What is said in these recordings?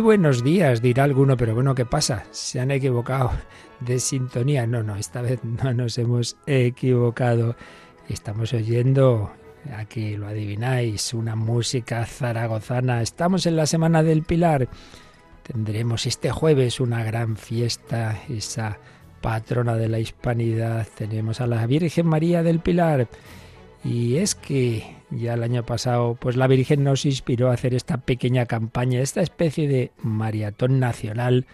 Buenos días, dirá alguno, pero bueno, ¿qué pasa? Se han equivocado de sintonía. No, no, esta vez no nos hemos equivocado. Estamos oyendo, aquí lo adivináis, una música zaragozana. Estamos en la Semana del Pilar. Tendremos este jueves una gran fiesta, esa patrona de la hispanidad. Tenemos a la Virgen María del Pilar. Y es que ya el año pasado, pues la Virgen nos inspiró a hacer esta pequeña campaña, esta especie de maratón nacional,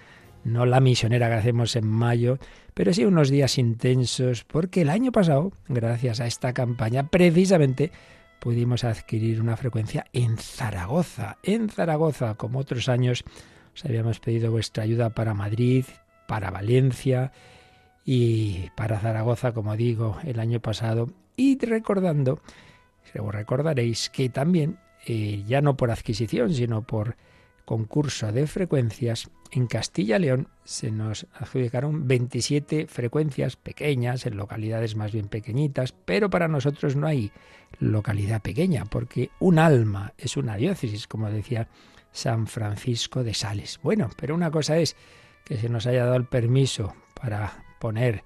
no la misionera que hacemos en mayo, pero sí unos días intensos, porque el año pasado, gracias a esta campaña, precisamente pudimos adquirir una frecuencia en Zaragoza. En Zaragoza, como otros años, os habíamos pedido vuestra ayuda para Madrid, para Valencia y para Zaragoza, como digo, el año pasado. Y recordando recordaréis que también, eh, ya no por adquisición, sino por concurso de frecuencias, en Castilla León se nos adjudicaron 27 frecuencias pequeñas, en localidades más bien pequeñitas, pero para nosotros no hay localidad pequeña, porque un alma es una diócesis, como decía San Francisco de Sales. Bueno, pero una cosa es que se nos haya dado el permiso para poner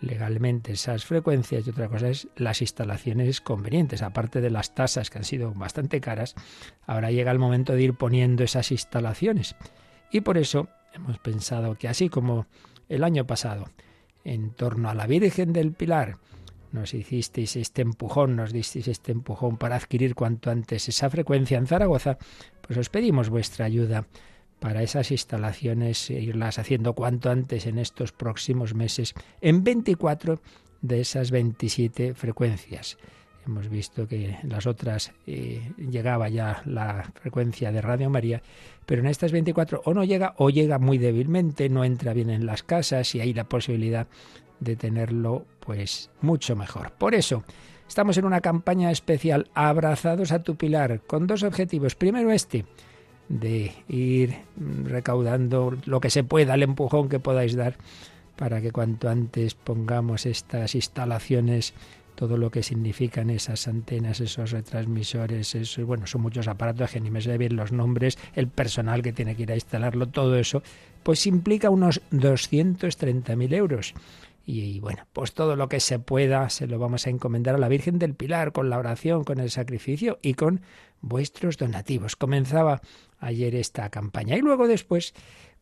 legalmente esas frecuencias y otra cosa es las instalaciones convenientes. Aparte de las tasas que han sido bastante caras, ahora llega el momento de ir poniendo esas instalaciones. Y por eso hemos pensado que así como el año pasado, en torno a la Virgen del Pilar, nos hicisteis este empujón, nos disteis este empujón para adquirir cuanto antes esa frecuencia en Zaragoza, pues os pedimos vuestra ayuda para esas instalaciones, e irlas haciendo cuanto antes en estos próximos meses, en 24 de esas 27 frecuencias. Hemos visto que en las otras eh, llegaba ya la frecuencia de Radio María, pero en estas 24 o no llega o llega muy débilmente, no entra bien en las casas y hay la posibilidad de tenerlo pues mucho mejor. Por eso, estamos en una campaña especial Abrazados a tu Pilar con dos objetivos. Primero este, de ir recaudando lo que se pueda, el empujón que podáis dar para que cuanto antes pongamos estas instalaciones, todo lo que significan esas antenas, esos retransmisores, eso, bueno, son muchos aparatos que ni me sé bien los nombres, el personal que tiene que ir a instalarlo, todo eso, pues implica unos 230.000 euros. Y, bueno, pues todo lo que se pueda se lo vamos a encomendar a la Virgen del Pilar con la oración, con el sacrificio y con vuestros donativos. Comenzaba ayer esta campaña y luego después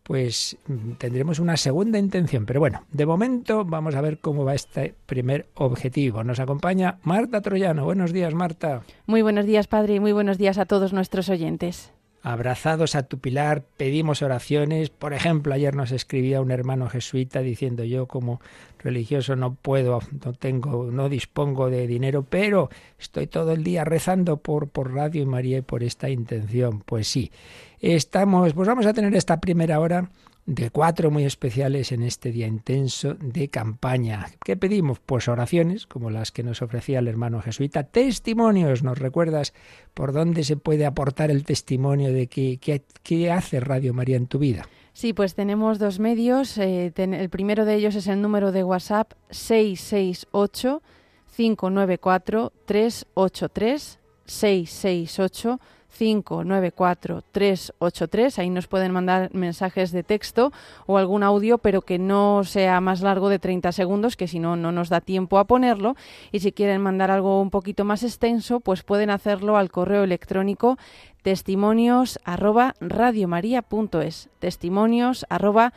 pues tendremos una segunda intención. Pero bueno, de momento vamos a ver cómo va este primer objetivo. Nos acompaña Marta Troyano. Buenos días, Marta. Muy buenos días, Padre, y muy buenos días a todos nuestros oyentes abrazados a tu pilar, pedimos oraciones. Por ejemplo, ayer nos escribía un hermano jesuita diciendo yo como religioso no puedo, no tengo, no dispongo de dinero, pero estoy todo el día rezando por, por Radio y María y por esta intención. Pues sí, estamos, pues vamos a tener esta primera hora de cuatro muy especiales en este día intenso de campaña. ¿Qué pedimos? Pues oraciones, como las que nos ofrecía el hermano jesuita, testimonios, ¿nos recuerdas por dónde se puede aportar el testimonio de qué, qué, hace Radio María en tu vida? Sí, pues tenemos dos medios. Eh, el primero de ellos es el número de WhatsApp 668 594 383 668 594-383. Ahí nos pueden mandar mensajes de texto o algún audio, pero que no sea más largo de 30 segundos, que si no, no nos da tiempo a ponerlo. Y si quieren mandar algo un poquito más extenso, pues pueden hacerlo al correo electrónico testimonios arroba testimonios arroba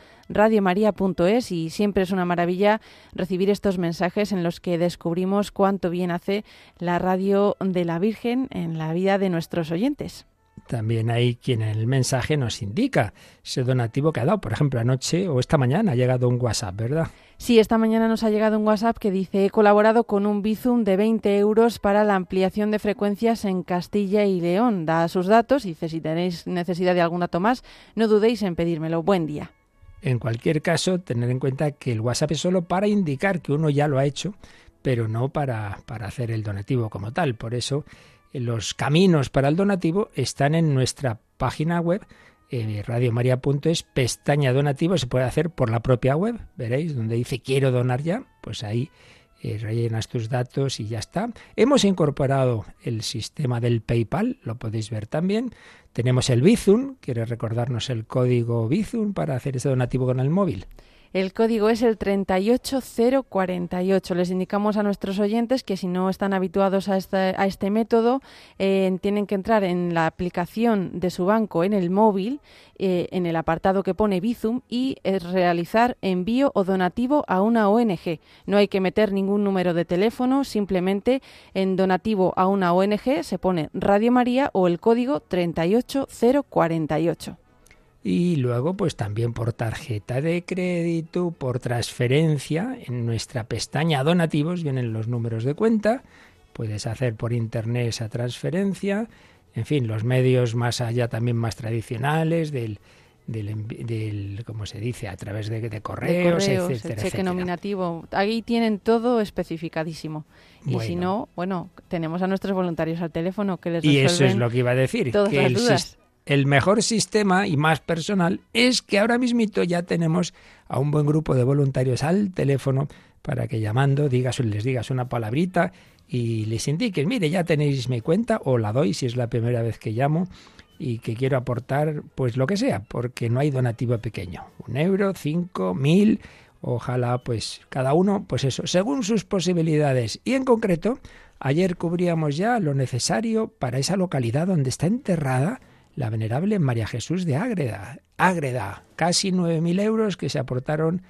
y siempre es una maravilla recibir estos mensajes en los que descubrimos cuánto bien hace la radio de la Virgen en la vida de nuestros oyentes. También hay quien en el mensaje nos indica ese donativo que ha dado. Por ejemplo, anoche o esta mañana ha llegado un WhatsApp, ¿verdad? Sí, esta mañana nos ha llegado un WhatsApp que dice, he colaborado con un Bizum de 20 euros para la ampliación de frecuencias en Castilla y León. Da sus datos y dice, si tenéis necesidad de algún dato más, no dudéis en pedírmelo. Buen día. En cualquier caso, tener en cuenta que el WhatsApp es solo para indicar que uno ya lo ha hecho, pero no para, para hacer el donativo como tal. Por eso, los caminos para el donativo están en nuestra página web eh, radiomaria.es, pestaña donativo, se puede hacer por la propia web, veréis, donde dice quiero donar ya, pues ahí eh, rellenas tus datos y ya está. Hemos incorporado el sistema del PayPal, lo podéis ver también. Tenemos el Bizum, ¿quiere recordarnos el código Bizum para hacer ese donativo con el móvil? El código es el 38048. Les indicamos a nuestros oyentes que si no están habituados a este, a este método, eh, tienen que entrar en la aplicación de su banco en el móvil, eh, en el apartado que pone Bizum, y eh, realizar envío o donativo a una ONG. No hay que meter ningún número de teléfono, simplemente en donativo a una ONG se pone Radio María o el código 38048 y luego pues también por tarjeta de crédito, por transferencia, en nuestra pestaña donativos vienen los números de cuenta, puedes hacer por internet esa transferencia, en fin, los medios más allá también más tradicionales del del, del ¿cómo se dice? A través de, correos, etcétera, el cheque nominativo. Ahí tienen todo especificadísimo. Y si no, bueno, tenemos a nuestros voluntarios al teléfono que les Y eso es lo que iba a decir, que el, el mejor sistema y más personal es que ahora mismito ya tenemos a un buen grupo de voluntarios al teléfono para que llamando digas les digas una palabrita y les indiques, mire, ya tenéis mi cuenta o la doy si es la primera vez que llamo y que quiero aportar pues lo que sea, porque no hay donativo pequeño. Un euro, cinco, mil, ojalá pues cada uno, pues eso, según sus posibilidades. Y en concreto, ayer cubríamos ya lo necesario para esa localidad donde está enterrada la venerable María Jesús de Ágreda. Ágreda, casi 9.000 euros que se aportaron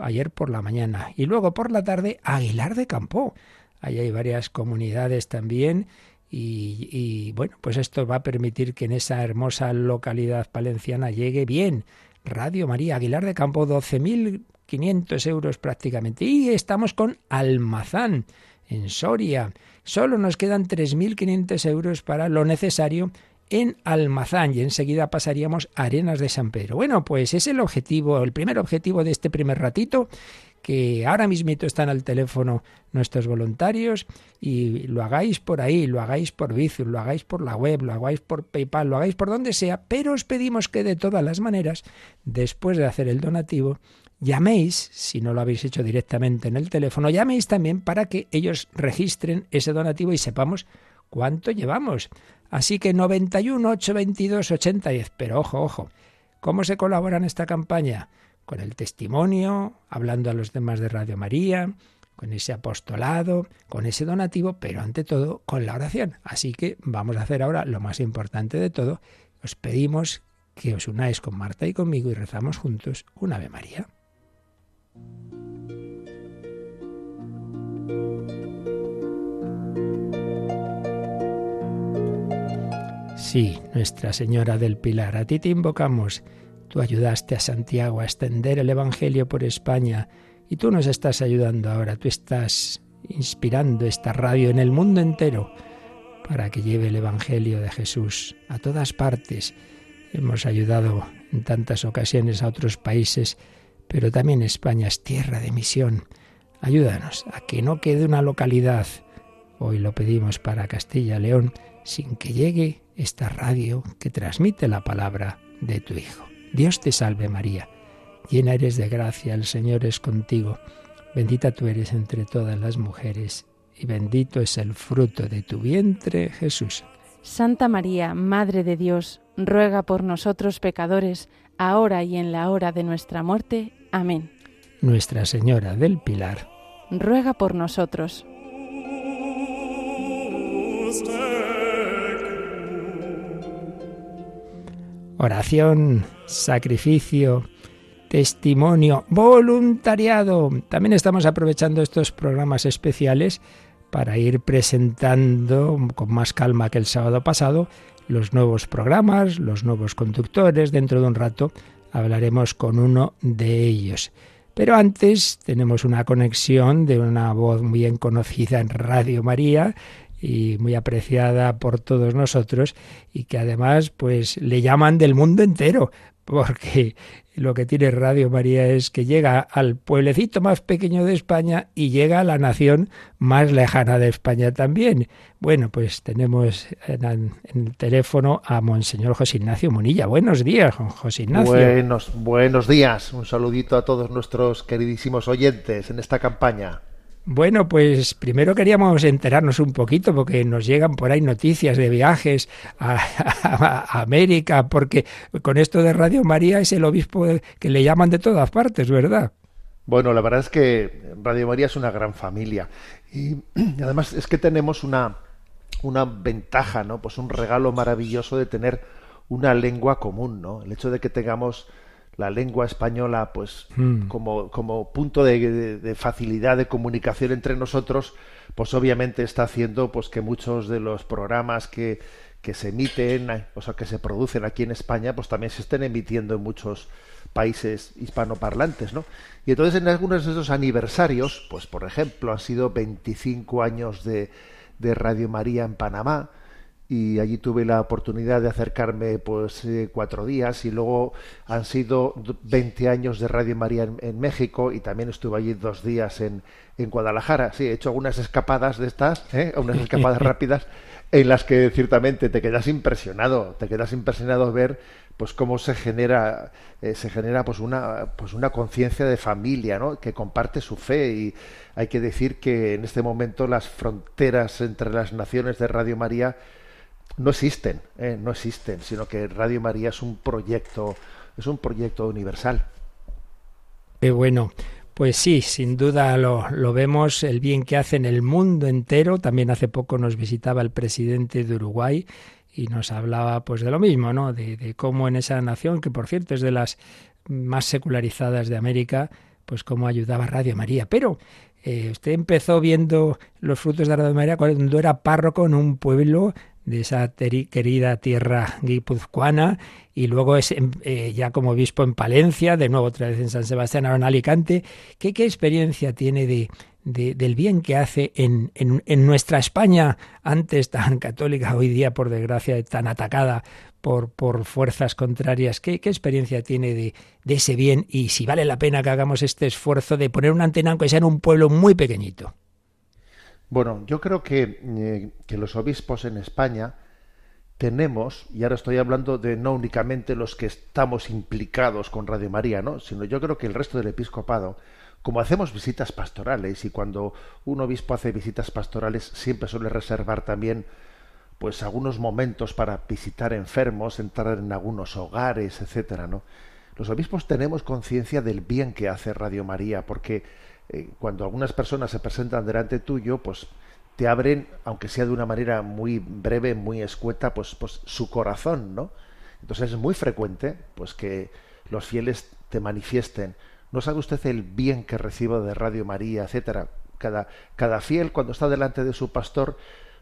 ayer por la mañana. Y luego por la tarde, Aguilar de Campo. Ahí hay varias comunidades también. Y, bueno, pues esto va a permitir que en esa hermosa localidad palenciana llegue bien. Radio María Aguilar de Campo, 12.500 euros prácticamente. Y estamos con Almazán, en Soria. Solo nos quedan 3.500 euros para lo necesario en Almazán y enseguida pasaríamos a Arenas de San Pedro. Bueno, pues es el objetivo, el primer objetivo de este primer ratito, que ahora mismito están al teléfono nuestros voluntarios y lo hagáis por ahí, lo hagáis por Bizum, lo hagáis por la web, lo hagáis por PayPal, lo hagáis por donde sea, pero os pedimos que de todas las maneras, después de hacer el donativo, llaméis, si no lo habéis hecho directamente en el teléfono, llaméis también para que ellos registren ese donativo y sepamos cuánto llevamos. Así que 91 822 8010. Pero ojo, ojo. ¿Cómo se colabora en esta campaña? Con el testimonio, hablando a los demás de Radio María, con ese apostolado, con ese donativo, pero ante todo con la oración. Así que vamos a hacer ahora lo más importante de todo. Os pedimos que os unáis con Marta y conmigo y rezamos juntos un Ave María. Sí, Nuestra Señora del Pilar, a ti te invocamos. Tú ayudaste a Santiago a extender el Evangelio por España y tú nos estás ayudando ahora, tú estás inspirando esta radio en el mundo entero para que lleve el Evangelio de Jesús a todas partes. Hemos ayudado en tantas ocasiones a otros países, pero también España es tierra de misión. Ayúdanos a que no quede una localidad, hoy lo pedimos para Castilla-León, sin que llegue esta radio que transmite la palabra de tu Hijo. Dios te salve María, llena eres de gracia, el Señor es contigo, bendita tú eres entre todas las mujeres, y bendito es el fruto de tu vientre, Jesús. Santa María, Madre de Dios, ruega por nosotros pecadores, ahora y en la hora de nuestra muerte. Amén. Nuestra Señora del Pilar, ruega por nosotros. Oración, sacrificio, testimonio, voluntariado. También estamos aprovechando estos programas especiales para ir presentando con más calma que el sábado pasado los nuevos programas, los nuevos conductores. Dentro de un rato hablaremos con uno de ellos. Pero antes tenemos una conexión de una voz bien conocida en Radio María, y muy apreciada por todos nosotros y que además pues le llaman del mundo entero porque lo que tiene Radio María es que llega al pueblecito más pequeño de España y llega a la nación más lejana de España también. Bueno, pues tenemos en, el teléfono a Monseñor José Ignacio Munilla. Buenos días, José Ignacio. Buenos, buenos días. Un saludito a todos nuestros queridísimos oyentes en esta campaña. Bueno, pues primero queríamos enterarnos un poquito porque nos llegan por ahí noticias de viajes a, América, porque con esto de Radio María es el obispo que le llaman de todas partes, ¿verdad? Bueno, la verdad es que Radio María es una gran familia y además es que tenemos una, una ventaja, ¿no? Pues un regalo maravilloso de tener una lengua común, ¿no? El hecho de que tengamos la lengua española pues hmm. como, como punto de, facilidad de comunicación entre nosotros pues obviamente está haciendo pues que muchos de los programas que, que se emiten o sea que se producen aquí en España pues también se estén emitiendo en muchos países hispanoparlantes ¿no? y entonces en algunos de esos aniversarios pues por ejemplo han sido 25 años de, de Radio María en Panamá y allí tuve la oportunidad de acercarme pues eh, cuatro días y luego han sido 20 años de Radio María en, México y también estuve allí dos días en, en Guadalajara. Sí, he hecho algunas escapadas de estas, ¿eh? unas escapadas rápidas en las que ciertamente te quedas impresionado, te quedas impresionado ver pues cómo se genera eh, se genera pues una pues una conciencia de familia, ¿no? que comparte su fe y hay que decir que en este momento las fronteras entre las naciones de Radio María no existen, ¿eh? no existen, sino que Radio María es un proyecto, es un proyecto universal. Qué bueno. Pues sí, sin duda lo, lo, vemos, el bien que hace en el mundo entero. También hace poco nos visitaba el presidente de Uruguay y nos hablaba pues de lo mismo, ¿no? De, de cómo en esa nación, que por cierto es de las más secularizadas de América, pues cómo ayudaba Radio María. Pero eh, usted empezó viendo los frutos de Radio María cuando era párroco en un pueblo de esa querida tierra guipuzcoana y luego es eh, ya como obispo en Palencia, de nuevo otra vez en San Sebastián, ahora en Alicante. ¿Qué, qué experiencia tiene de, del bien que hace en, en, nuestra España, antes tan católica, hoy día por desgracia tan atacada por, por fuerzas contrarias? ¿Qué, qué experiencia tiene de, de, ese bien y si vale la pena que hagamos este esfuerzo de poner una antena aunque sea en un pueblo muy pequeñito? Bueno, yo creo que, eh, que, los obispos en España tenemos, y ahora estoy hablando de no únicamente los que estamos implicados con Radio María, ¿no? sino yo creo que el resto del episcopado, como hacemos visitas pastorales, y cuando un obispo hace visitas pastorales siempre suele reservar también pues algunos momentos para visitar enfermos, entrar en algunos hogares, etcétera, ¿no? Los obispos tenemos conciencia del bien que hace Radio María, porque eh, cuando algunas personas se presentan delante tuyo, pues te abren, aunque sea de una manera muy breve, muy escueta, pues, pues su corazón, ¿no? Entonces es muy frecuente, pues que los fieles te manifiesten. ¿No sabe usted el bien que recibo de Radio María, etcétera? Cada, cada fiel, cuando está delante de su pastor,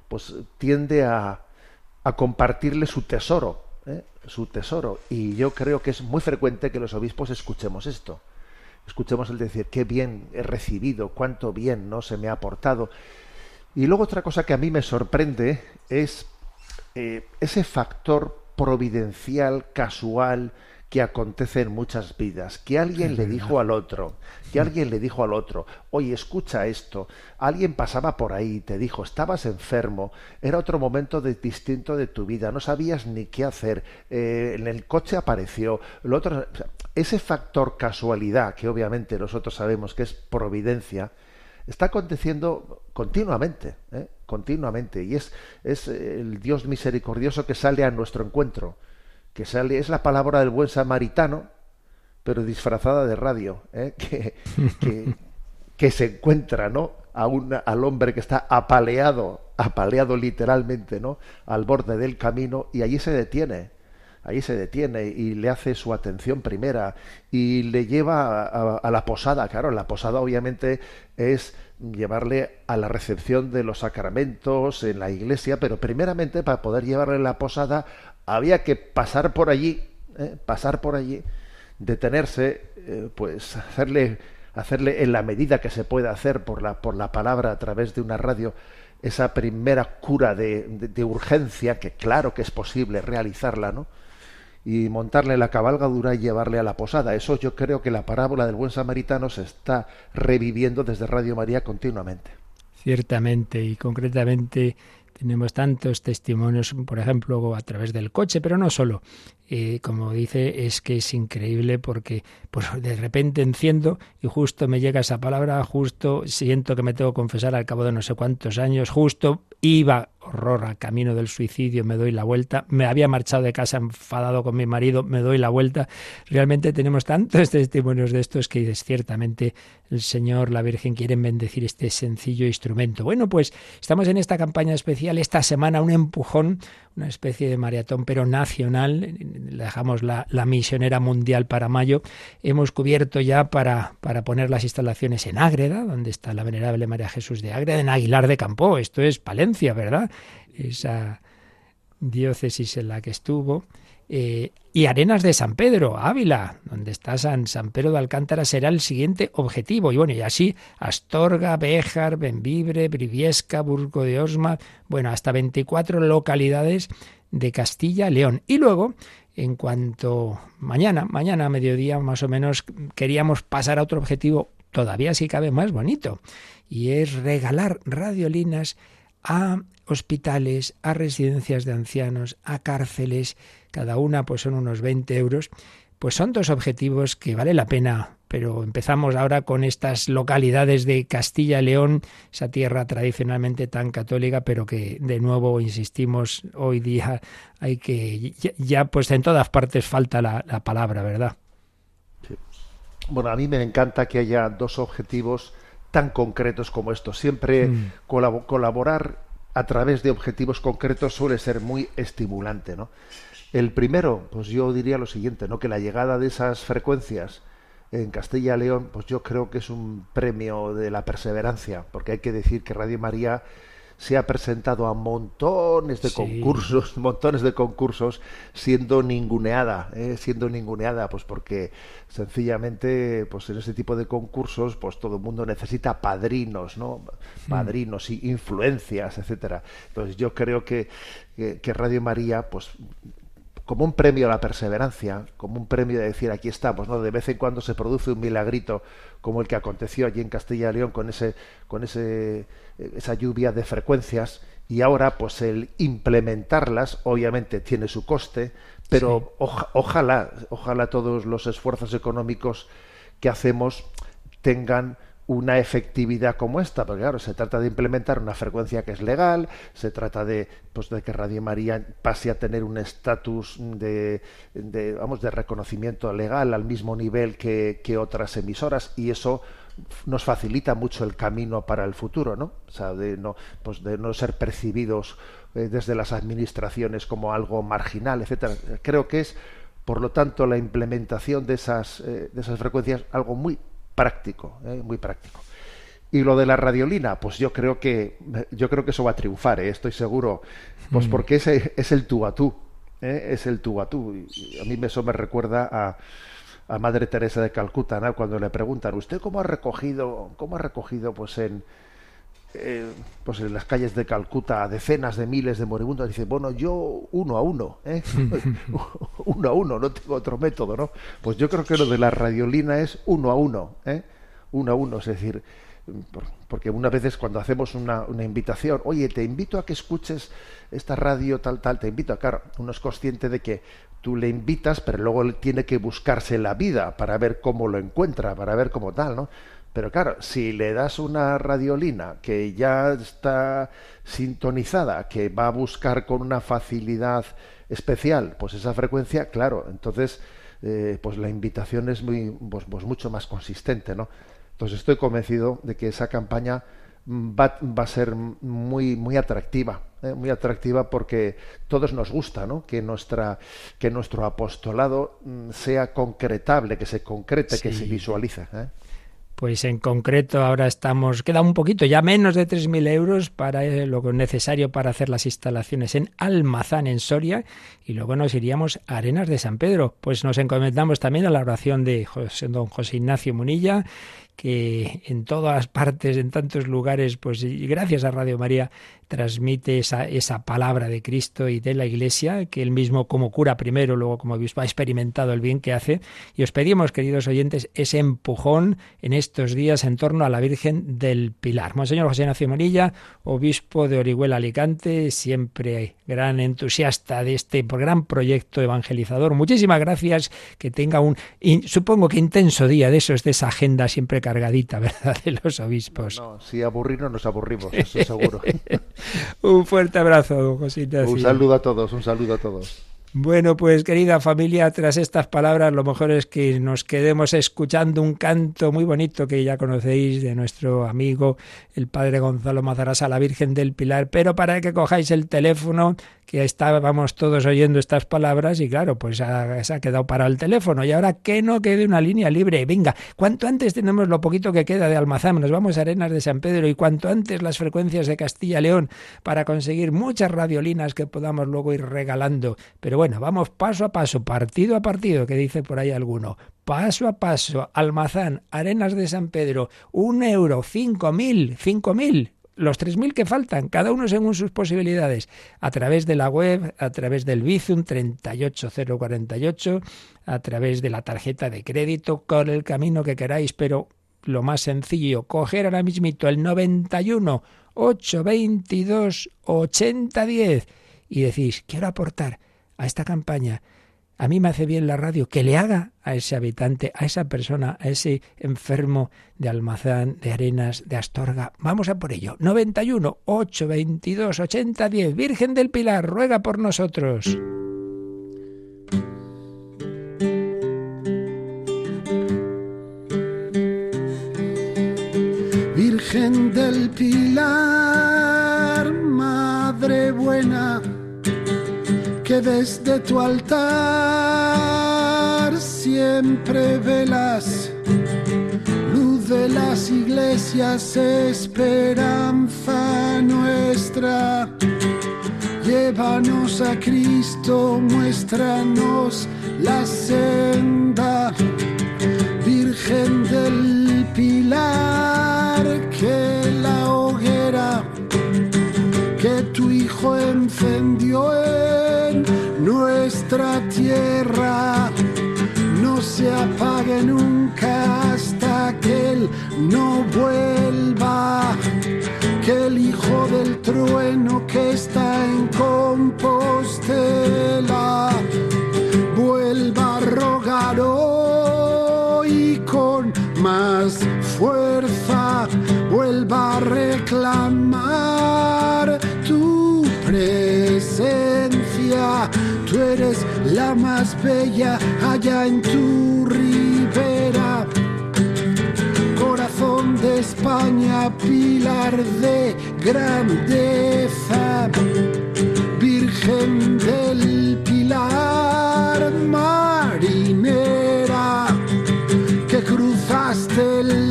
pues tiende a, a compartirle su tesoro, ¿eh? su tesoro. Y yo creo que es muy frecuente que los obispos escuchemos esto escuchemos el decir, qué bien he recibido, cuánto bien no se me ha aportado. Y luego otra cosa que a mí me sorprende es eh, ese factor providencial, casual, que acontece en muchas vidas, que alguien le dijo al otro, que alguien le dijo al otro, oye, escucha esto, alguien pasaba por ahí, te dijo, estabas enfermo, era otro momento distinto de tu vida, no sabías ni qué hacer, eh, en el coche apareció, lo otro, ese factor casualidad, que obviamente nosotros sabemos que es providencia, está aconteciendo continuamente, ¿eh? continuamente, y es, es el Dios misericordioso que sale a nuestro encuentro que sale, es la palabra del buen samaritano, pero disfrazada de radio, ¿eh? que, que, se encuentra, ¿no? A al hombre que está apaleado, apaleado literalmente, ¿no? Al borde del camino y allí se detiene, allí se detiene y le hace su atención primera y le lleva a, a, la posada. Claro, la posada obviamente es llevarle a la recepción de los sacramentos en la iglesia, pero primeramente para poder llevarle la posada había que pasar por allí, ¿eh? pasar por allí, detenerse, eh, pues hacerle, hacerle en la medida que se pueda hacer por la, por la palabra a través de una radio esa primera cura de, de, urgencia, que claro que es posible realizarla, ¿no? Y montarle la cabalgadura y llevarle a la posada. Eso yo creo que la parábola del buen samaritano se está reviviendo desde Radio María continuamente. Ciertamente, y concretamente Tenemos tantos testimonios, por ejemplo, a través del coche, pero no solo. Eh, como dice, es que es increíble porque pues, de repente enciendo y justo me llega esa palabra, justo siento que me tengo que confesar al cabo de no sé cuántos años, justo iba horror al camino del suicidio, me doy la vuelta, me había marchado de casa enfadado con mi marido, me doy la vuelta. Realmente tenemos tantos testimonios de estos que ciertamente el Señor, la Virgen quieren bendecir este sencillo instrumento. Bueno, pues estamos en esta campaña especial, esta semana un empujón, una especie de maratón, pero nacional. Dejamos la, la misionera mundial para mayo. Hemos cubierto ya para, para poner las instalaciones en Ágreda, donde está la venerable María Jesús de Ágreda, en Aguilar de Campo. Esto es Palencia, ¿verdad? Esa diócesis en la que estuvo. Eh, y Arenas de San Pedro, Ávila, donde está San, San Pedro de Alcántara, será el siguiente objetivo. Y bueno, y así Astorga, Béjar, Benvibre, Briviesca, Burgo de Osma, bueno, hasta 24 localidades de Castilla, León. Y luego, en cuanto mañana, mañana a mediodía más o menos, queríamos pasar a otro objetivo todavía si cabe más bonito, y es regalar radiolinas a hospitales, a residencias de ancianos, a cárceles, cada una pues son unos 20 euros, pues son dos objetivos que vale la pena, pero empezamos ahora con estas localidades de Castilla y León, esa tierra tradicionalmente tan católica, pero que de nuevo insistimos, hoy día hay que, ya, pues en todas partes falta la, palabra, ¿verdad? Bueno, a mí me encanta que haya dos objetivos tan concretos como estos. Siempre mm. colaborar a través de objetivos concretos suele ser muy estimulante, ¿no? El primero, pues yo diría lo siguiente, ¿no? Que la llegada de esas frecuencias en Castilla y León, pues yo creo que es un premio de la perseverancia, porque hay que decir que Radio María se ha presentado a montones de concursos, montones de concursos, siendo ninguneada, ¿eh? siendo ninguneada, pues porque sencillamente, pues en ese tipo de concursos, pues todo el mundo necesita padrinos, ¿no? Hmm. Padrinos y influencias, etcétera. Entonces yo creo que, que Radio María, pues como un premio a la perseverancia, como un premio de decir aquí estamos, ¿no? De vez en cuando se produce un milagrito como el que aconteció allí en Castilla y León con ese, con ese, esa lluvia de frecuencias y ahora pues el implementarlas obviamente tiene su coste, pero ojalá, ojalá todos los esfuerzos económicos que hacemos tengan una efectividad como esta, porque claro, se trata de implementar una frecuencia que es legal, se trata de, pues, de que Radio María pase a tener un estatus de, de, vamos, de reconocimiento legal al mismo nivel que, que, otras emisoras, y eso nos facilita mucho el camino para el futuro, ¿no? O sea, de no, pues de no ser percibidos eh, desde las administraciones como algo marginal, etcétera. Creo que es, por lo tanto, la implementación de esas, eh, de esas frecuencias algo muy práctico, ¿eh? muy práctico. Y lo de la radiolina, pues yo creo que yo creo que eso va a triunfar, ¿eh? estoy seguro, pues mm. porque ese es el tú a tú, ¿eh? es el tú a tú. Y a mí eso me recuerda a, a Madre Teresa de Calcuta, ¿no? cuando le preguntan, ¿usted cómo ha recogido, cómo ha recogido, pues en eh, pues en las calles de Calcuta a decenas de miles de moribundos, dice, bueno, yo uno a uno, ¿eh? uno a uno, no tengo otro método, ¿no? Pues yo creo que lo de la radiolina es uno a uno, ¿eh? uno a uno, es decir, porque unas veces cuando hacemos una, una, invitación, oye, te invito a que escuches esta radio tal, tal, te invito a, claro, uno es consciente de que tú le invitas, pero luego él tiene que buscarse la vida para ver cómo lo encuentra, para ver cómo tal, ¿no? Pero claro, si le das una radiolina que ya está sintonizada, que va a buscar con una facilidad especial, pues esa frecuencia, claro, entonces eh, pues la invitación es muy, pues, pues, mucho más consistente, ¿no? Entonces estoy convencido de que esa campaña va, va a ser muy, muy atractiva, ¿eh? muy atractiva porque todos nos gusta, ¿no? Que nuestra, que nuestro apostolado mm, sea concretable, que se concrete, que se visualice. ¿eh? Pues en concreto ahora estamos, queda un poquito, ya menos de 3.000 euros para eh, lo necesario para hacer las instalaciones en Almazán, en Soria, y luego nos iríamos a Arenas de San Pedro. Pues nos encomendamos también a la oración de don José Ignacio Munilla, que en todas partes, en tantos lugares, pues gracias a Radio María, transmite esa, esa palabra de Cristo y de la Iglesia, que él mismo como cura primero, luego como obispo ha experimentado el bien que hace. Y os pedimos, queridos oyentes, ese empujón en estos días en torno a la Virgen del Pilar. Monseñor José Ignacio Monilla, obispo de Orihuela Alicante, siempre gran entusiasta de este gran proyecto evangelizador. Muchísimas gracias, que tenga un, supongo que intenso día de esos, de esa agenda siempre cargadita, ¿verdad?, de los obispos. No, si aburrirnos nos aburrimos, eso seguro. un fuerte abrazo, Josita. Un saludo a todos, un saludo a todos. Bueno, pues querida familia, tras estas palabras, lo mejor es que nos quedemos escuchando un canto muy bonito que ya conocéis de nuestro amigo el padre Gonzalo Mazarasa, la Virgen del Pilar, pero para que cojáis el teléfono que estábamos todos oyendo estas palabras y claro, pues se ha quedado para el teléfono y ahora que no quede una línea libre. Venga, cuanto antes tenemos lo poquito que queda de Almazán, nos vamos a Arenas de San Pedro y cuanto antes las frecuencias de Castilla-León para conseguir muchas radiolinas que podamos luego ir regalando. Pero vamos paso a paso, partido a partido, que dice por ahí alguno. Paso a paso, Almazán, Arenas de San Pedro, un euro, cinco mil, cinco mil, los 3.000 que faltan, cada uno según sus posibilidades, a través de la web, a través del Bizum 38048, a través de la tarjeta de crédito, con el camino que queráis, pero lo más sencillo, coger ahora mismito el 91 822 8010 y decís, quiero aportar a esta campaña a mí me hace bien la radio, que le haga a ese habitante, a esa persona, a ese enfermo de Almazán, de Arenas, de Astorga. Vamos a por ello. 91 822 8010. Virgen del Pilar, ruega por nosotros. Virgen del Pilar, Madre buena desde tu altar siempre velas, luz de las iglesias, esperanza nuestra. Llévanos a Cristo, muéstranos la senda, no se apague nunca hasta que Él no vuelva. Que el Hijo del Trueno que está en Compostela vuelva a rogar hoy con más fuerza, vuelva a reclamar eres la más bella allá en tu ribera. Corazón de España, pilar de grandeza. Virgen del Pilar, marinera, que cruzaste el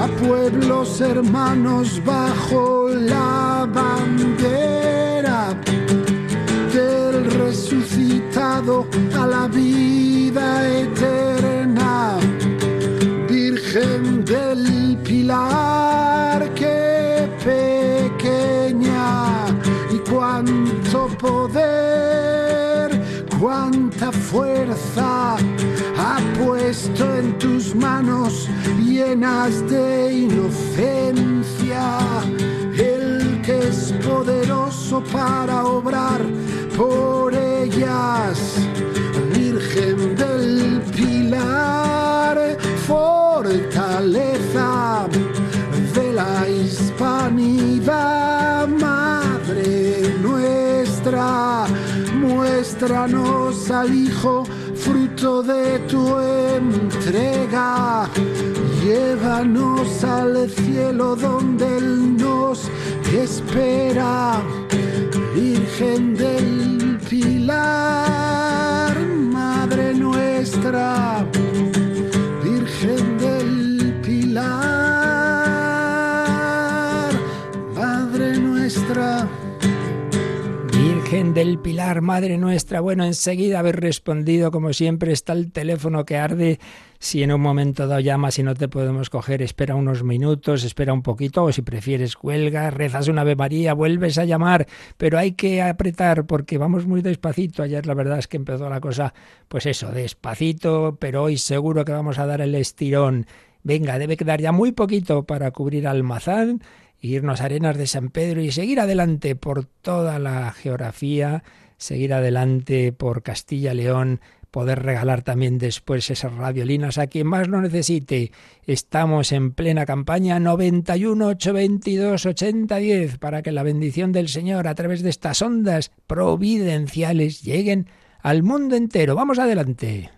a pueblos hermanos bajo la bandera del resucitado a la vida eterna, Virgen del Pilar, qué pequeña y cuánto poder, cuánta fuerza ha puesto en tus manos llenas de inocencia. El que es poderoso para obrar por ellas. Virgen del Pilar, fortaleza de la hispanidad, Madre nuestra, muéstranos al Hijo de tu entrega. Llévanos al cielo donde Él nos espera. Virgen del Pilar, Madre nuestra, Virgen del Pilar, Madre nuestra. Bueno, enseguida haber respondido, como siempre, está el teléfono que arde. Si en un momento dado llamas y no te podemos coger, espera unos minutos, espera un poquito, o si prefieres, cuelga, rezas una Ave María, vuelves a llamar, pero hay que apretar porque vamos muy despacito. Ayer la verdad es que empezó la cosa, pues eso, despacito, pero hoy seguro que vamos a dar el estirón. Venga, debe quedar ya muy poquito para cubrir Almazán irnos a Arenas de San Pedro y seguir adelante por toda la geografía, seguir adelante por Castilla-León, poder regalar también después esas radiolinas a quien más lo necesite. Estamos en plena campaña 91 822 8010 para que la bendición del Señor a través de estas ondas providenciales lleguen al mundo entero. Vamos adelante.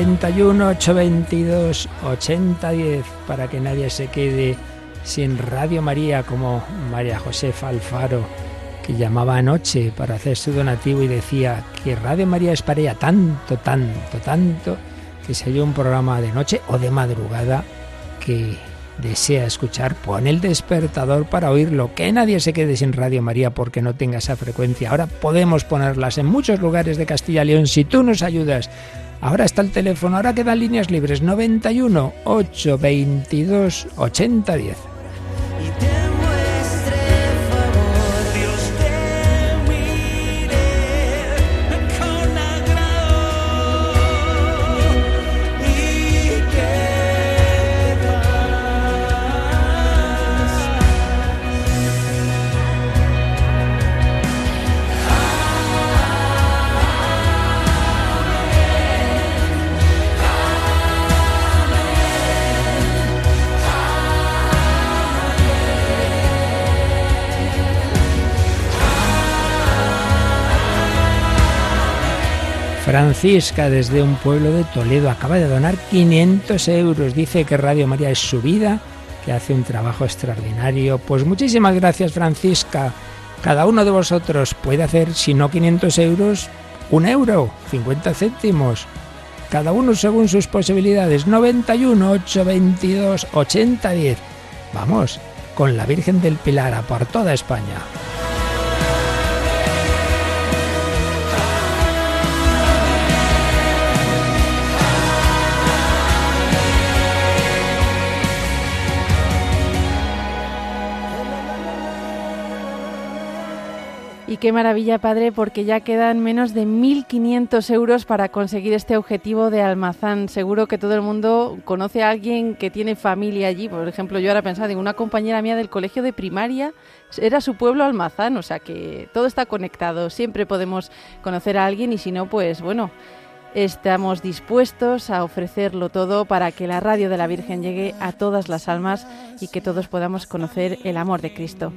91 822 8010 para que nadie se quede sin Radio María como María Josefa Alfaro que llamaba anoche para hacer su donativo y decía que Radio María es para ella tanto, tanto, tanto que si hay un programa de noche o de madrugada que desea escuchar, pon el despertador para oírlo. Que nadie se quede sin Radio María porque no tenga esa frecuencia. Ahora podemos ponerlas en muchos lugares de Castilla y León si tú nos ayudas. Ahora está el teléfono, ahora quedan líneas libres 91 822 8010. Francisca desde un pueblo de Toledo acaba de donar 500 euros. Dice que Radio María es su vida, que hace un trabajo extraordinario. Pues muchísimas gracias Francisca. Cada uno de vosotros puede hacer, si no 500 euros, un euro, 50 céntimos. Cada uno según sus posibilidades. 91 822 8010. Vamos, con la Virgen del Pilar a por toda España. Y qué maravilla, padre, porque ya quedan menos de 1.500 euros para conseguir este objetivo de Almazán. Seguro que todo el mundo conoce a alguien que tiene familia allí. Por ejemplo, yo ahora pensaba, digo, una compañera mía del colegio de primaria era su pueblo Almazán, o sea que todo está conectado. Siempre podemos conocer a alguien y si no, pues bueno, estamos dispuestos a ofrecerlo todo para que la radio de la Virgen llegue a todas las almas y que todos podamos conocer el amor de Cristo.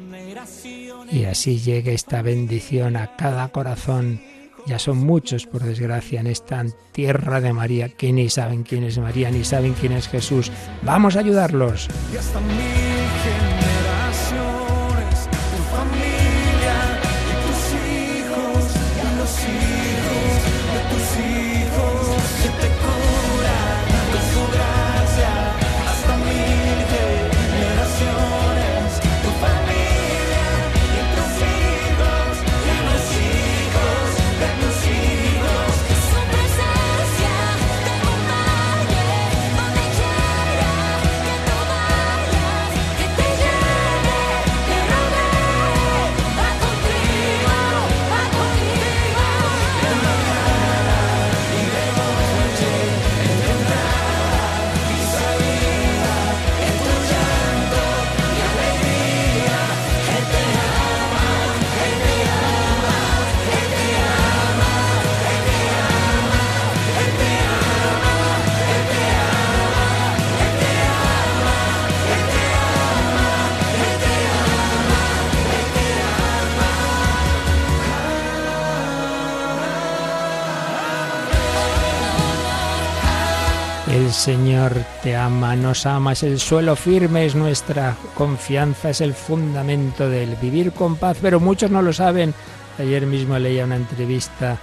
Y así llegue esta bendición a cada corazón. Ya son muchos, por desgracia, en esta tierra de María que ni saben quién es María, ni saben quién es Jesús. Vamos a ayudarlos. Señor te ama, nos ama, es el suelo firme, es nuestra confianza, es el fundamento del vivir con paz, pero muchos no lo saben. Ayer mismo leía una entrevista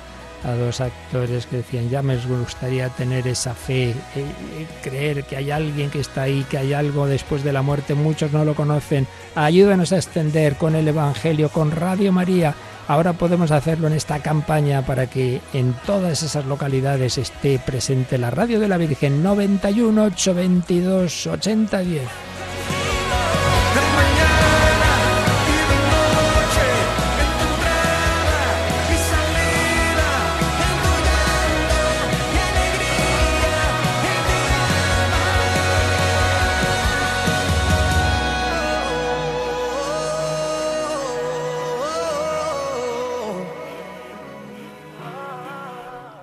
a dos actores que decían, ya me gustaría tener esa fe, eh, eh, creer que hay alguien que está ahí, que hay algo después de la muerte, muchos no lo conocen. Ayúdanos a extender con el Evangelio, con Radio María. Ahora podemos hacerlo en esta campaña para que en todas esas localidades esté presente la Radio de la Virgen 91 822 8010.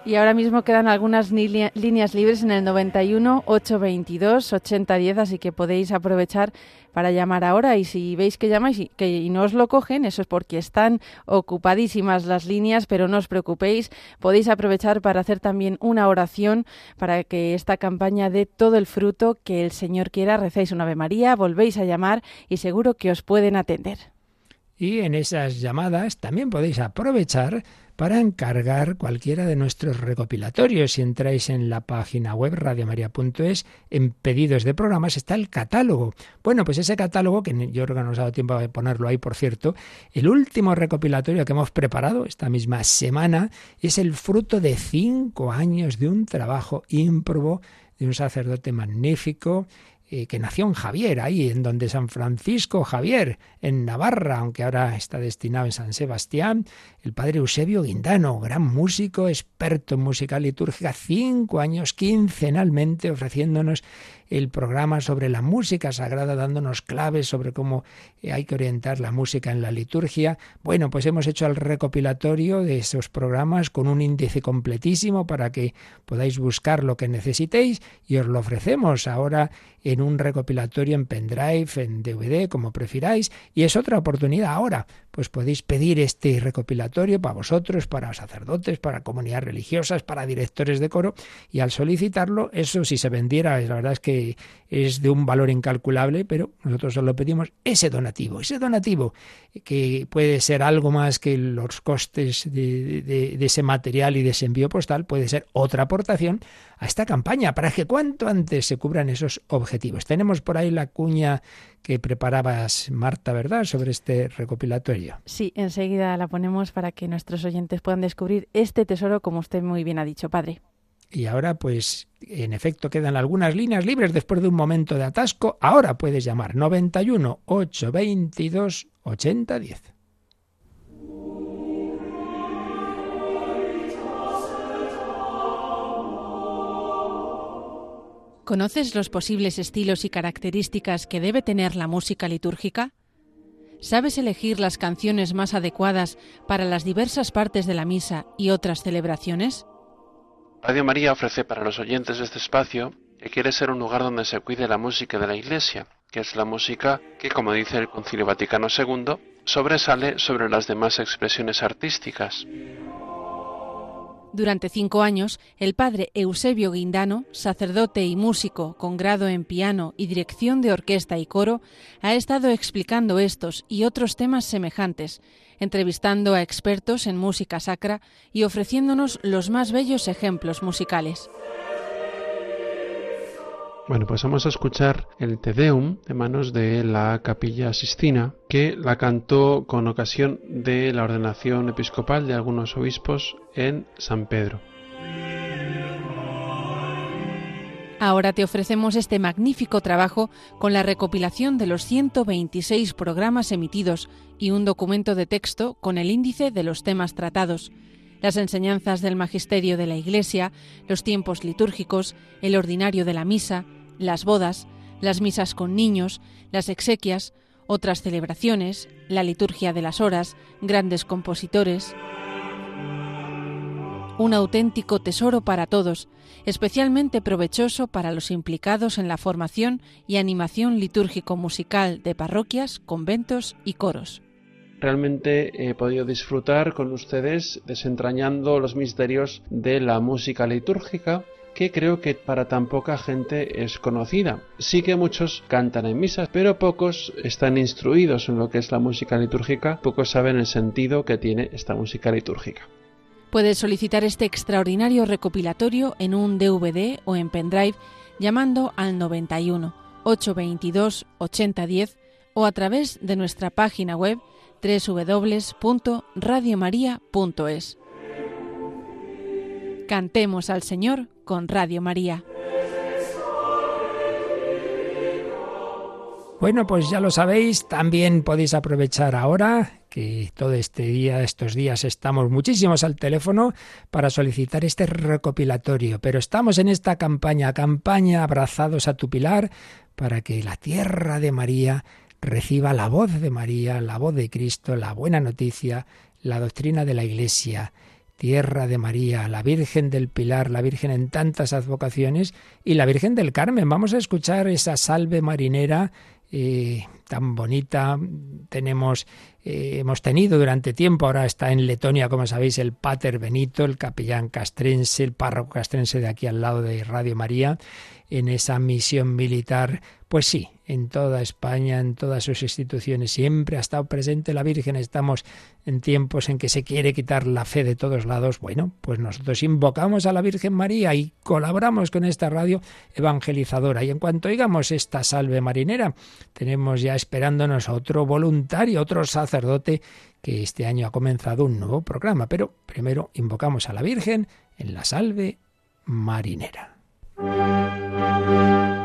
Y ahora mismo quedan algunas líneas libres en el 91 822 8010, así que podéis aprovechar para llamar ahora. Y si veis que llamáis y, que, no os lo cogen, eso es porque están ocupadísimas las líneas, pero no os preocupéis. Podéis aprovechar para hacer también una oración para que esta campaña dé todo el fruto que el Señor quiera. Recéis una Ave María, volvéis a llamar y seguro que os pueden atender. Y en esas llamadas también podéis aprovechar para encargar cualquiera de nuestros recopilatorios. Si entráis en la página web radiomaria.es, en pedidos de programas está el catálogo. Bueno, pues ese catálogo, que yo creo que no os ha dado tiempo de ponerlo ahí, por cierto, el último recopilatorio que hemos preparado esta misma semana es el fruto de cinco años de un trabajo ímprobo de un sacerdote magnífico que nació en Javier, ahí en donde San Francisco Javier, en Navarra, aunque ahora está destinado en San Sebastián, el padre Eusebio Guindano, gran músico, experto en música litúrgica, cinco años quincenalmente ofreciéndonos el programa sobre la música sagrada, dándonos claves sobre cómo eh, hay que orientar la música en la liturgia. Bueno, pues hemos hecho el recopilatorio de esos programas con un índice completísimo para que podáis buscar lo que necesitéis y os lo ofrecemos ahora en un recopilatorio en pendrive, en DVD, como prefiráis. Y es otra oportunidad ahora. Pues podéis pedir este recopilatorio para vosotros, para sacerdotes, para comunidades religiosas, para directores de coro. Y al solicitarlo, eso si se vendiera, la verdad es que es de un valor incalculable, pero nosotros solo pedimos ese donativo, ese donativo que puede ser algo más que los costes de, de- ese material y de ese envío postal, puede ser otra aportación a esta campaña para que cuanto antes se cubran esos objetivos. Tenemos por ahí la cuña que preparabas, Marta, ¿verdad?, sobre este recopilatorio. Sí, enseguida la ponemos para que nuestros oyentes puedan descubrir este tesoro, como usted muy bien ha dicho, padre. Y ahora, pues, en efecto, quedan algunas líneas libres después de un momento de atasco. Ahora puedes llamar 91 822 8010. ¿Conoces los posibles estilos y características que debe tener la música litúrgica? ¿Sabes elegir las canciones más adecuadas para las diversas partes de la misa y otras celebraciones? Radio María ofrece para los oyentes de este espacio que quiere ser un lugar donde se cuide la música de la Iglesia, que es la música que, como dice el Concilio Vaticano II, sobresale sobre las demás expresiones artísticas. Durante cinco años, el padre Eusebio Guindano, sacerdote y músico con grado en piano y dirección de orquesta y coro, ha estado explicando estos y otros temas semejantes, entrevistando a expertos en música sacra y ofreciéndonos los más bellos ejemplos musicales. Bueno, pues vamos a escuchar el Te Deum de manos de la Capilla Sistina, que la cantó con ocasión de la ordenación episcopal de algunos obispos en San Pedro. Ahora te ofrecemos este magnífico trabajo con la recopilación de los 126 programas emitidos y un documento de texto con el índice de los temas tratados, las enseñanzas del magisterio de la Iglesia, los tiempos litúrgicos, el ordinario de la misa, las bodas, las misas con niños, las exequias, otras celebraciones, la liturgia de las horas, grandes compositores. Un auténtico tesoro para todos, especialmente provechoso para los implicados en la formación y animación litúrgico-musical de parroquias, conventos y coros. Realmente he podido disfrutar con ustedes desentrañando los misterios de la música litúrgica que creo que para tan poca gente es conocida. Sí que muchos cantan en misas, pero pocos están instruidos en lo que es la música litúrgica, pocos saben el sentido que tiene esta música litúrgica. Puedes solicitar este extraordinario recopilatorio en un DVD o en pendrive llamando al 91 822 8010 o a través de nuestra página web www.radiomaria.es. Cantemos al Señor con Radio María. Bueno, pues ya lo sabéis, también podéis aprovechar ahora que todo este día, estos días estamos muchísimos al teléfono para solicitar este recopilatorio, pero estamos en esta campaña, campaña abrazados a tu pilar, para que la tierra de María reciba la voz de María, la voz de Cristo, la buena noticia, la doctrina de la Iglesia tierra de María, la Virgen del Pilar, la Virgen en tantas advocaciones y la Virgen del Carmen. Vamos a escuchar esa salve marinera eh, tan bonita. Tenemos, eh, hemos tenido durante tiempo, ahora está en Letonia, como sabéis, el Pater Benito, el capellán castrense, el párroco castrense de aquí al lado de Radio María, en esa misión militar. Pues sí, en toda España, en todas sus instituciones, siempre ha estado presente la Virgen. Estamos en tiempos en que se quiere quitar la fe de todos lados. Bueno, pues nosotros invocamos a la Virgen María y colaboramos con esta radio evangelizadora. Y en cuanto oigamos esta salve marinera, tenemos ya esperándonos otro voluntario, otro sacerdote que este año ha comenzado un nuevo programa. Pero primero invocamos a la Virgen en la salve marinera. Salve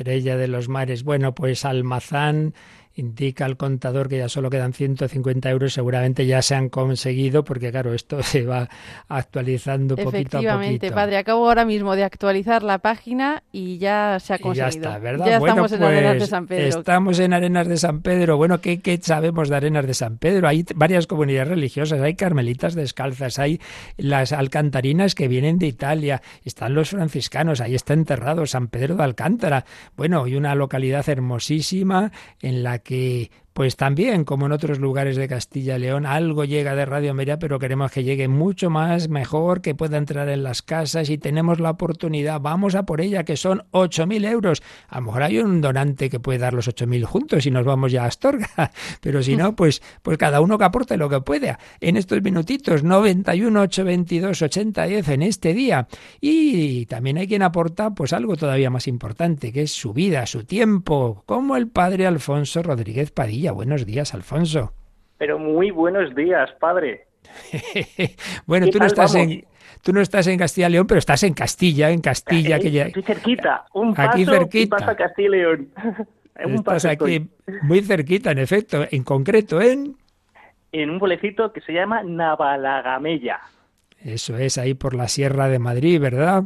estrella de los mares. Bueno, pues Almazán indica el contador que ya solo quedan 150 euros, seguramente ya se han conseguido, porque claro, esto se va actualizando poquito a poquito. Efectivamente, padre, acabo ahora mismo de actualizar la página y ya se ha Y conseguido. ya está, ¿verdad? Ya Bueno, estamos en Arenas de pues, San Pedro. Estamos en Arenas de San Pedro. Bueno, ¿qué, qué sabemos de Arenas de San Pedro? Hay varias comunidades religiosas, hay carmelitas descalzas, hay las alcantarinas que vienen de Italia, están los franciscanos, ahí está enterrado San Pedro de Alcántara. Bueno, y una localidad hermosísima en la que Pues también, como en otros lugares de Castilla y León, algo llega de Radio María, pero queremos que llegue mucho más, mejor, que pueda entrar en las casas y tenemos la oportunidad, vamos a por ella, que son 8.000 euros. A lo mejor hay un donante que puede dar los 8.000 juntos y nos vamos ya a Astorga, pero si no, pues, pues cada uno que aporte lo que pueda. En estos minutitos, 91, 822, 80, 10 en este día. Y también hay quien aporta pues algo todavía más importante, que es su vida, su tiempo, como el padre Alfonso Rodríguez Padilla. Buenos días, Alfonso. Pero muy buenos días, padre. bueno, tú no estás en tú no estás en Castilla y León, pero estás en Castilla, en Castilla que ya aquí cerquita, un paso, aquí cerquita. Paso a Castilla y León. un estás aquí muy cerquita, en efecto, en concreto en en un pueblecito que se llama Navalagamella. Eso es, ahí por la Sierra de Madrid, ¿verdad?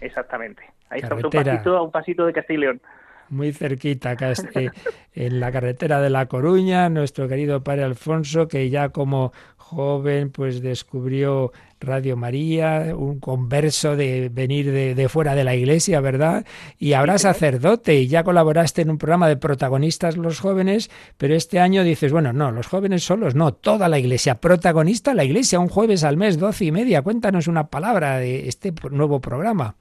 Exactamente. Ahí está un pasito, un pasito de Castilla y León. Muy cerquita, acá este, en la carretera de La Coruña, nuestro querido padre Alfonso, que ya como joven pues descubrió Radio María, un converso de venir de, fuera de la iglesia, ¿verdad? Y ahora sacerdote y ya colaboraste en un programa de protagonistas los jóvenes, pero este año dices, bueno, no, los jóvenes solos, no, toda la iglesia, protagonista la iglesia, un jueves al mes, doce y media. Cuéntanos una palabra de este nuevo programa.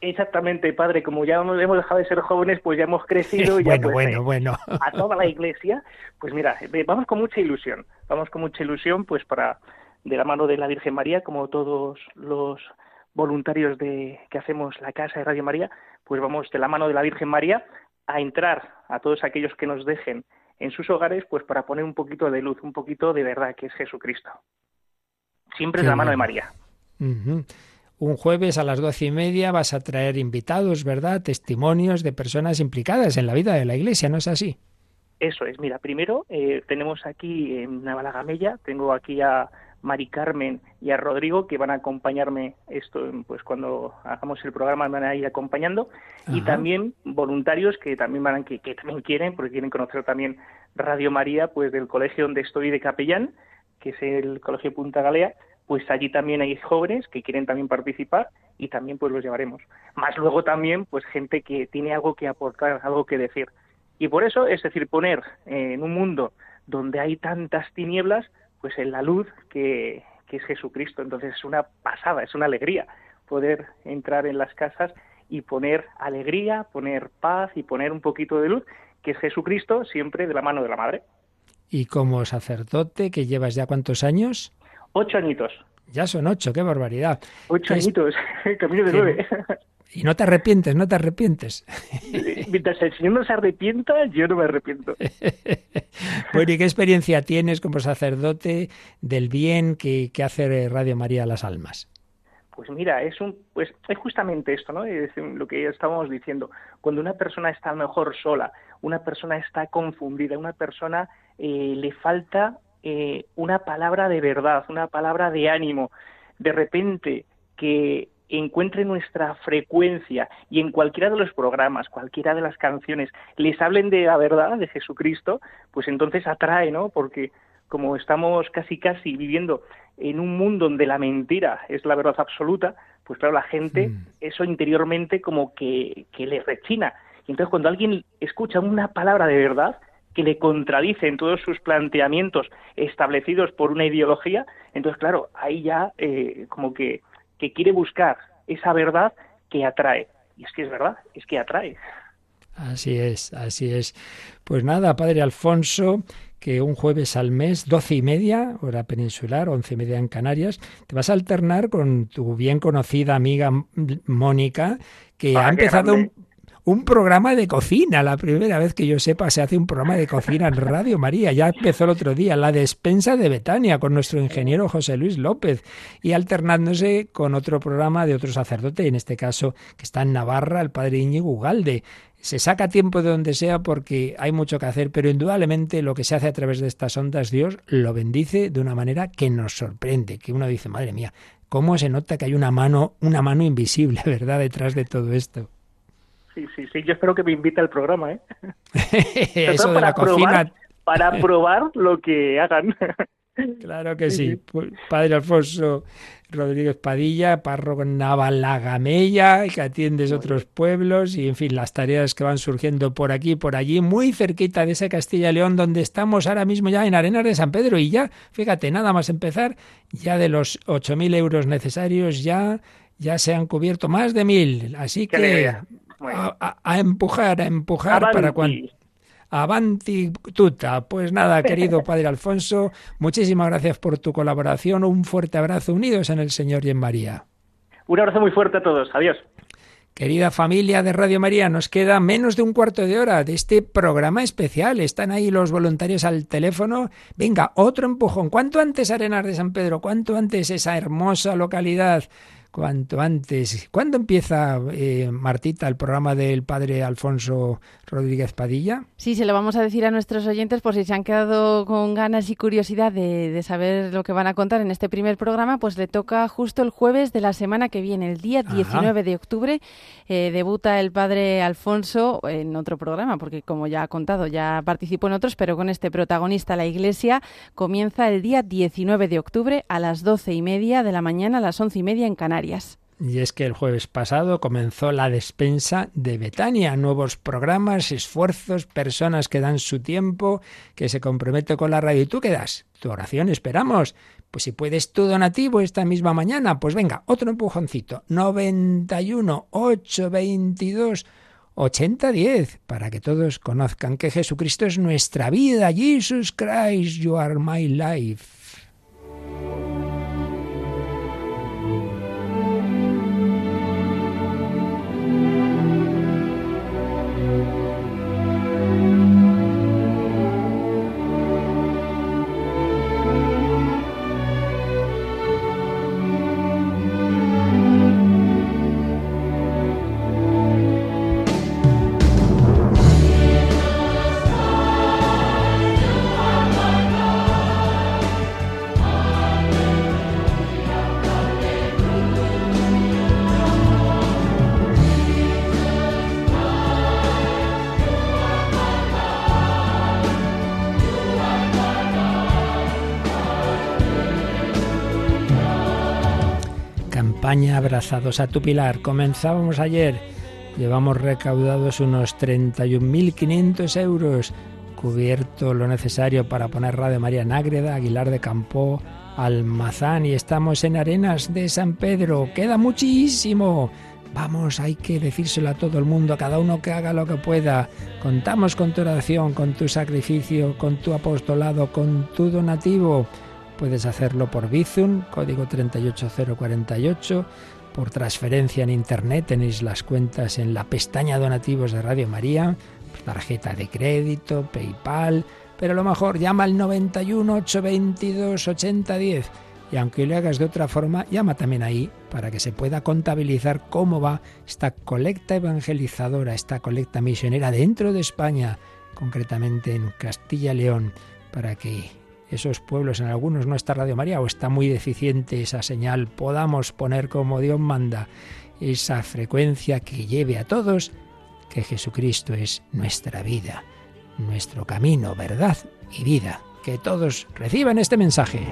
Exactamente, padre. Como ya hemos dejado de ser jóvenes, pues ya hemos crecido. y ya, bueno, bueno. A toda la iglesia. Pues mira, vamos con mucha ilusión. Vamos con mucha ilusión, pues para, de la mano de la Virgen María, como todos los voluntarios de que hacemos la Casa de Radio María, pues vamos de la mano de la Virgen María a entrar a todos aquellos que nos dejen en sus hogares, pues para poner un poquito de luz, un poquito de verdad, que es Jesucristo. Siempre de la mano de María un jueves a las doce y media vas a traer invitados, ¿verdad? Testimonios de personas implicadas en la vida de la Iglesia, ¿no es así? Eso es. Mira, primero eh, tenemos aquí en Navalagamella, tengo aquí a Mari Carmen y a Rodrigo que van a acompañarme esto, pues cuando hagamos el programa van a ir acompañando y también voluntarios que también van que, que también quieren porque quieren conocer también Radio María, pues del colegio donde estoy de capellán, que es el Colegio Punta Galea pues allí también hay jóvenes que quieren también participar y también pues los llevaremos. Más luego también pues gente que tiene algo que aportar, algo que decir. Y por eso, es decir, poner en un mundo donde hay tantas tinieblas, pues en la luz que, que es Jesucristo. Entonces es una pasada, es una alegría poder entrar en las casas y poner alegría, poner paz y poner un poquito de luz, que es Jesucristo siempre de la mano de la Madre. Y como sacerdote, que llevas ya cuántos años? Ocho añitos. Ya son ocho, qué barbaridad. Ocho añitos, camino de nueve. Y no te arrepientes, no te arrepientes. Mientras el Señor no se arrepienta, yo no me arrepiento. bueno, ¿y qué experiencia tienes como sacerdote del bien que, que hace Radio María a las almas? Pues mira, es un, pues es justamente esto, ¿no? Es lo que ya estábamos diciendo. Cuando una persona está mejor sola, una persona está confundida, una persona eh, le falta eh, una palabra de verdad, una palabra de ánimo, de repente que encuentre nuestra frecuencia y en cualquiera de los programas, cualquiera de las canciones, les hablen de la verdad de Jesucristo, pues entonces atrae, ¿no? Porque como estamos casi casi viviendo en un mundo donde la mentira es la verdad absoluta, pues claro, la gente eso interiormente como que, que le rechina. Y entonces cuando alguien escucha una palabra de verdad, que le contradicen todos sus planteamientos establecidos por una ideología, entonces claro, ahí ya eh, como que, que quiere buscar esa verdad que atrae. Y es que es verdad, es que atrae. Así es, así es. Pues nada, Padre Alfonso, que un jueves al mes, doce y media, hora peninsular, once y media en Canarias, te vas a alternar con tu bien conocida amiga Mónica, que ha empezado un, un programa de cocina. La primera vez que yo sepa se hace un programa de cocina en Radio María. Ya empezó el otro día, la despensa de Betania, con nuestro ingeniero José Luis López, y alternándose con otro programa de otro sacerdote, en este caso que está en Navarra, el padre Íñigo Ugalde. Se saca tiempo de donde sea porque hay mucho que hacer, pero indudablemente lo que se hace a través de estas ondas, Dios lo bendice de una manera que nos sorprende, que uno dice, madre mía, cómo se nota que hay una mano, una mano invisible, ¿verdad?, detrás de todo esto. Sí, sí, sí. Yo espero que me invite al programa, ¿eh? Eso de la cocina. para probar lo que hagan. Claro que Sí, Padre Alfonso Rodríguez Padilla, párroco Navalagamella, que atiendes otros pueblos y, en fin, las tareas que van surgiendo por aquí y por allí, muy cerquita de ese Castilla y León, donde estamos ahora mismo ya en Arenas de San Pedro. Y ya, fíjate, nada más empezar, ya de los 8.000 euros necesarios ya, ya se han cubierto más de 1.000. Así Qué que alegría. A, a- a empujar, a empujar para cuando... Avanti tuta. Pues nada, querido Padre Alfonso, muchísimas gracias por tu colaboración. Un fuerte abrazo, unidos en el Señor y en María. Un abrazo muy fuerte a todos. Adiós. Querida familia de Radio María, nos queda menos de un cuarto de hora de este programa especial. Están ahí los voluntarios al teléfono. Venga, otro empujón. ¿Cuánto antes Arenas de San Pedro? ¿Cuánto antes esa hermosa localidad? ¿Cuánto antes? ¿Cuándo empieza, eh, Martita, el programa del padre Alfonso Rodríguez Padilla? Sí, se lo vamos a decir a nuestros oyentes por si se han quedado con ganas y curiosidad de, de saber lo que van a contar en este primer programa, pues le toca justo el jueves de la semana que viene, el día Ajá. 19 de octubre, eh, debuta el padre Alfonso en otro programa, porque como ya ha contado, ya participó en otros, pero con este protagonista, la Iglesia, comienza el día 19 de octubre a las doce y media de la mañana, a las once y media en Canarias. Y es que el jueves pasado comenzó la despensa de Betania, nuevos programas, esfuerzos, personas que dan su tiempo, que se comprometen con la radio. ¿Y tú qué das? Tu oración, esperamos. Pues si puedes tu donativo esta misma mañana, pues venga, otro empujoncito. 91 822 8010 para que todos conozcan que Jesucristo es nuestra vida. Jesus Christ, you are my life. Abrazados a tu Pilar. Comenzábamos ayer. Llevamos recaudados unos 31.500 euros. Cubierto lo necesario para poner Radio María en Ágreda, Aguilar de Campo, Almazán y estamos en Arenas de San Pedro. Queda muchísimo. Vamos, hay que decírselo a todo el mundo, a cada uno que haga lo que pueda. Contamos con tu oración, con tu sacrificio, con tu apostolado, con tu donativo. Puedes hacerlo por Bizum, código 38048, por transferencia en Internet, tenéis las cuentas en la pestaña donativos de Radio María, tarjeta de crédito, PayPal, pero lo mejor, llama al 91 822 8010 y aunque lo hagas de otra forma, llama también ahí para que se pueda contabilizar cómo va esta colecta evangelizadora, esta colecta misionera dentro de España, concretamente en Castilla León, para que esos pueblos, en algunos no está Radio María o está muy deficiente esa señal, podamos poner como Dios manda esa frecuencia que lleve a todos que Jesucristo es nuestra vida, nuestro camino, verdad y vida. Que todos reciban este mensaje.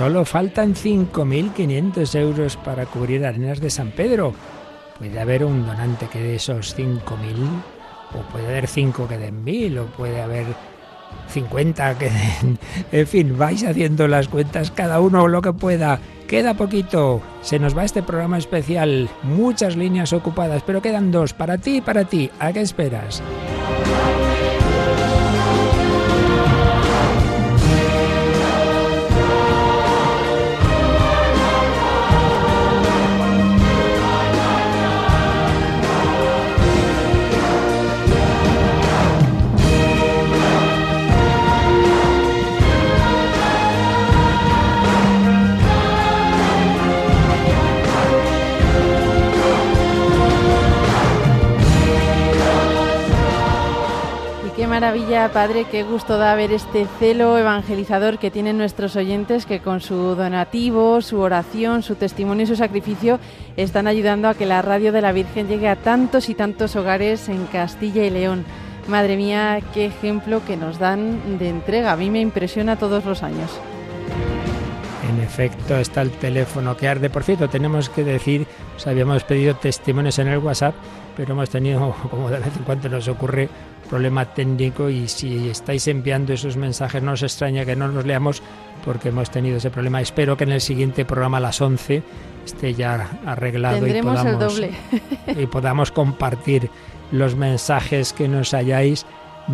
Solo faltan 5.500 euros para cubrir Arenas de San Pedro. Puede haber un donante que dé esos 5.000, o puede haber 5 que den 1.000, o puede haber 50 que den... En fin, vais haciendo las cuentas cada uno lo que pueda. Queda poquito, se nos va este programa especial, muchas líneas ocupadas, pero quedan dos, para ti y para ti. ¿A qué esperas? Maravilla, Padre, qué gusto da ver este celo evangelizador que tienen nuestros oyentes que con su donativo, su oración, su testimonio y su sacrificio están ayudando a que la radio de la Virgen llegue a tantos y tantos hogares en Castilla y León. Madre mía, qué ejemplo que nos dan de entrega. A mí me impresiona todos los años. En efecto, está el teléfono que arde. Por cierto, tenemos que decir, os habíamos pedido testimonios en el WhatsApp, pero hemos tenido, como de vez en cuando nos ocurre, problema técnico y si estáis enviando esos mensajes no os extraña que no los leamos porque hemos tenido ese problema. Espero que en el siguiente programa a las 11 esté ya arreglado y podamos, y podamos compartir los mensajes que nos hayáis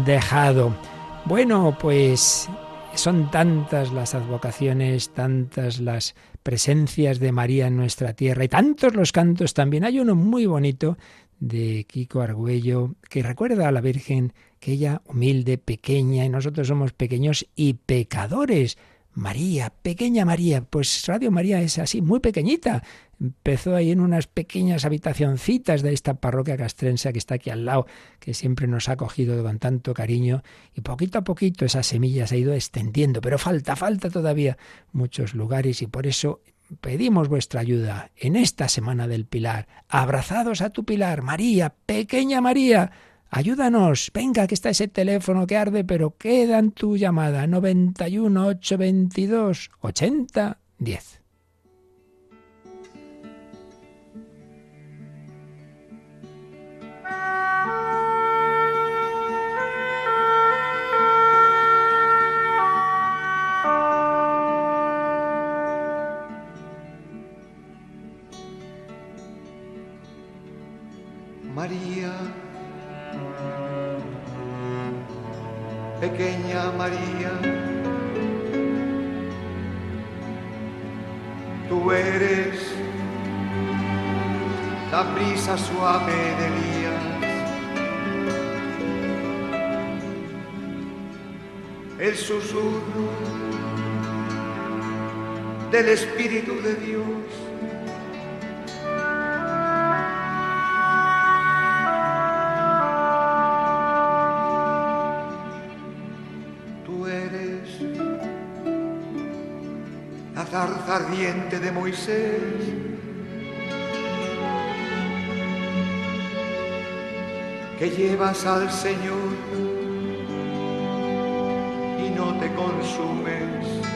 dejado. Bueno, pues son tantas las advocaciones, tantas las presencias de María en nuestra tierra y tantos los cantos también. Hay uno muy bonito de Kiko Argüello, que recuerda a la Virgen que ella humilde, pequeña, y nosotros somos pequeños y pecadores. María, pequeña María, pues Radio María es así, muy pequeñita. Empezó ahí en unas pequeñas habitacioncitas de esta parroquia castrense que está aquí al lado, que siempre nos ha acogido con tanto cariño, y poquito a poquito esa semilla se ha ido extendiendo, pero falta, falta todavía muchos lugares, y por eso pedimos vuestra ayuda en esta semana del Pilar. Abrazados a tu Pilar, María, pequeña María. Ayúdanos, venga, que está ese teléfono que arde, pero queda en tu llamada 91 822 80 10. Suave de el susurro del Espíritu de Dios. ardiente de Moisés. Que llevas al Señor y no te consumes.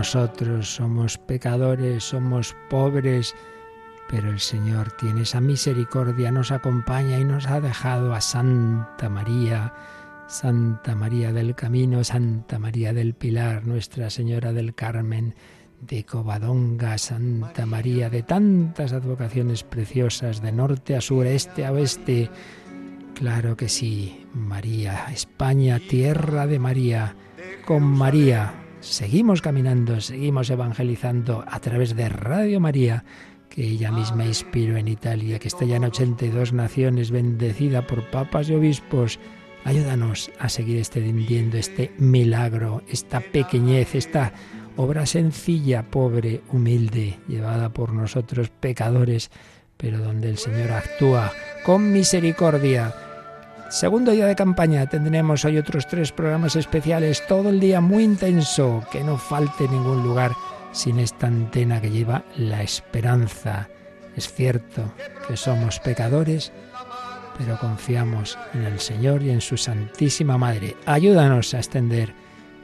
nosotros. Somos pecadores, somos pobres, pero el Señor tiene esa misericordia, nos acompaña y nos ha dejado a Santa María, Santa María del Camino, Santa María del Pilar, Nuestra Señora del Carmen, de Covadonga, Santa María, de tantas advocaciones preciosas, de norte a sur, este a oeste. Claro que sí, María, España, tierra de María, con María. Seguimos caminando, seguimos evangelizando a través de Radio María que ella misma inspiró en Italia, que está ya en 82 naciones, bendecida por papas y obispos. Ayúdanos a seguir extendiendo este milagro, esta pequeñez, esta obra sencilla, pobre, humilde, llevada por nosotros pecadores, pero donde el Señor actúa con misericordia. Segundo día de campaña, tendremos hoy otros tres programas especiales, todo el día muy intenso, que no falte ningún lugar sin esta antena que lleva la esperanza. Es cierto que somos pecadores, pero confiamos en el Señor y en su Santísima Madre. Ayúdanos a extender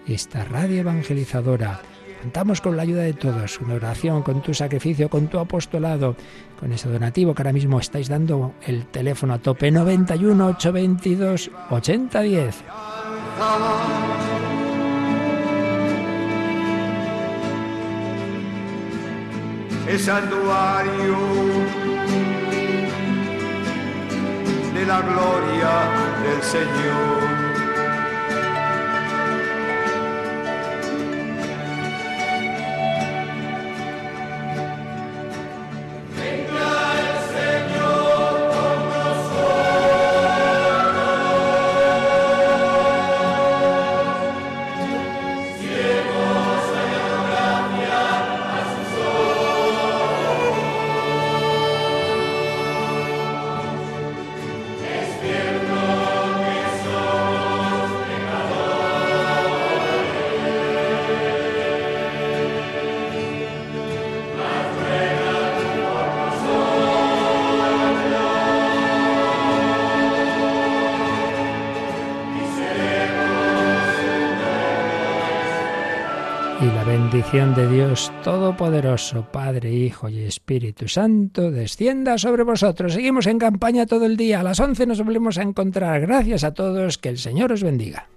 esta radio evangelizadora. Contamos con la ayuda de todos, una oración, con tu sacrificio, con tu apostolado, con ese donativo que ahora mismo estáis dando el teléfono a tope 91 822 8010. el santuario de la gloria del Señor. Bendición de Dios Todopoderoso, Padre, Hijo y Espíritu Santo, descienda sobre vosotros. Seguimos en campaña todo el día. A las 11 nos volvemos a encontrar. Gracias a todos. Que el Señor os bendiga.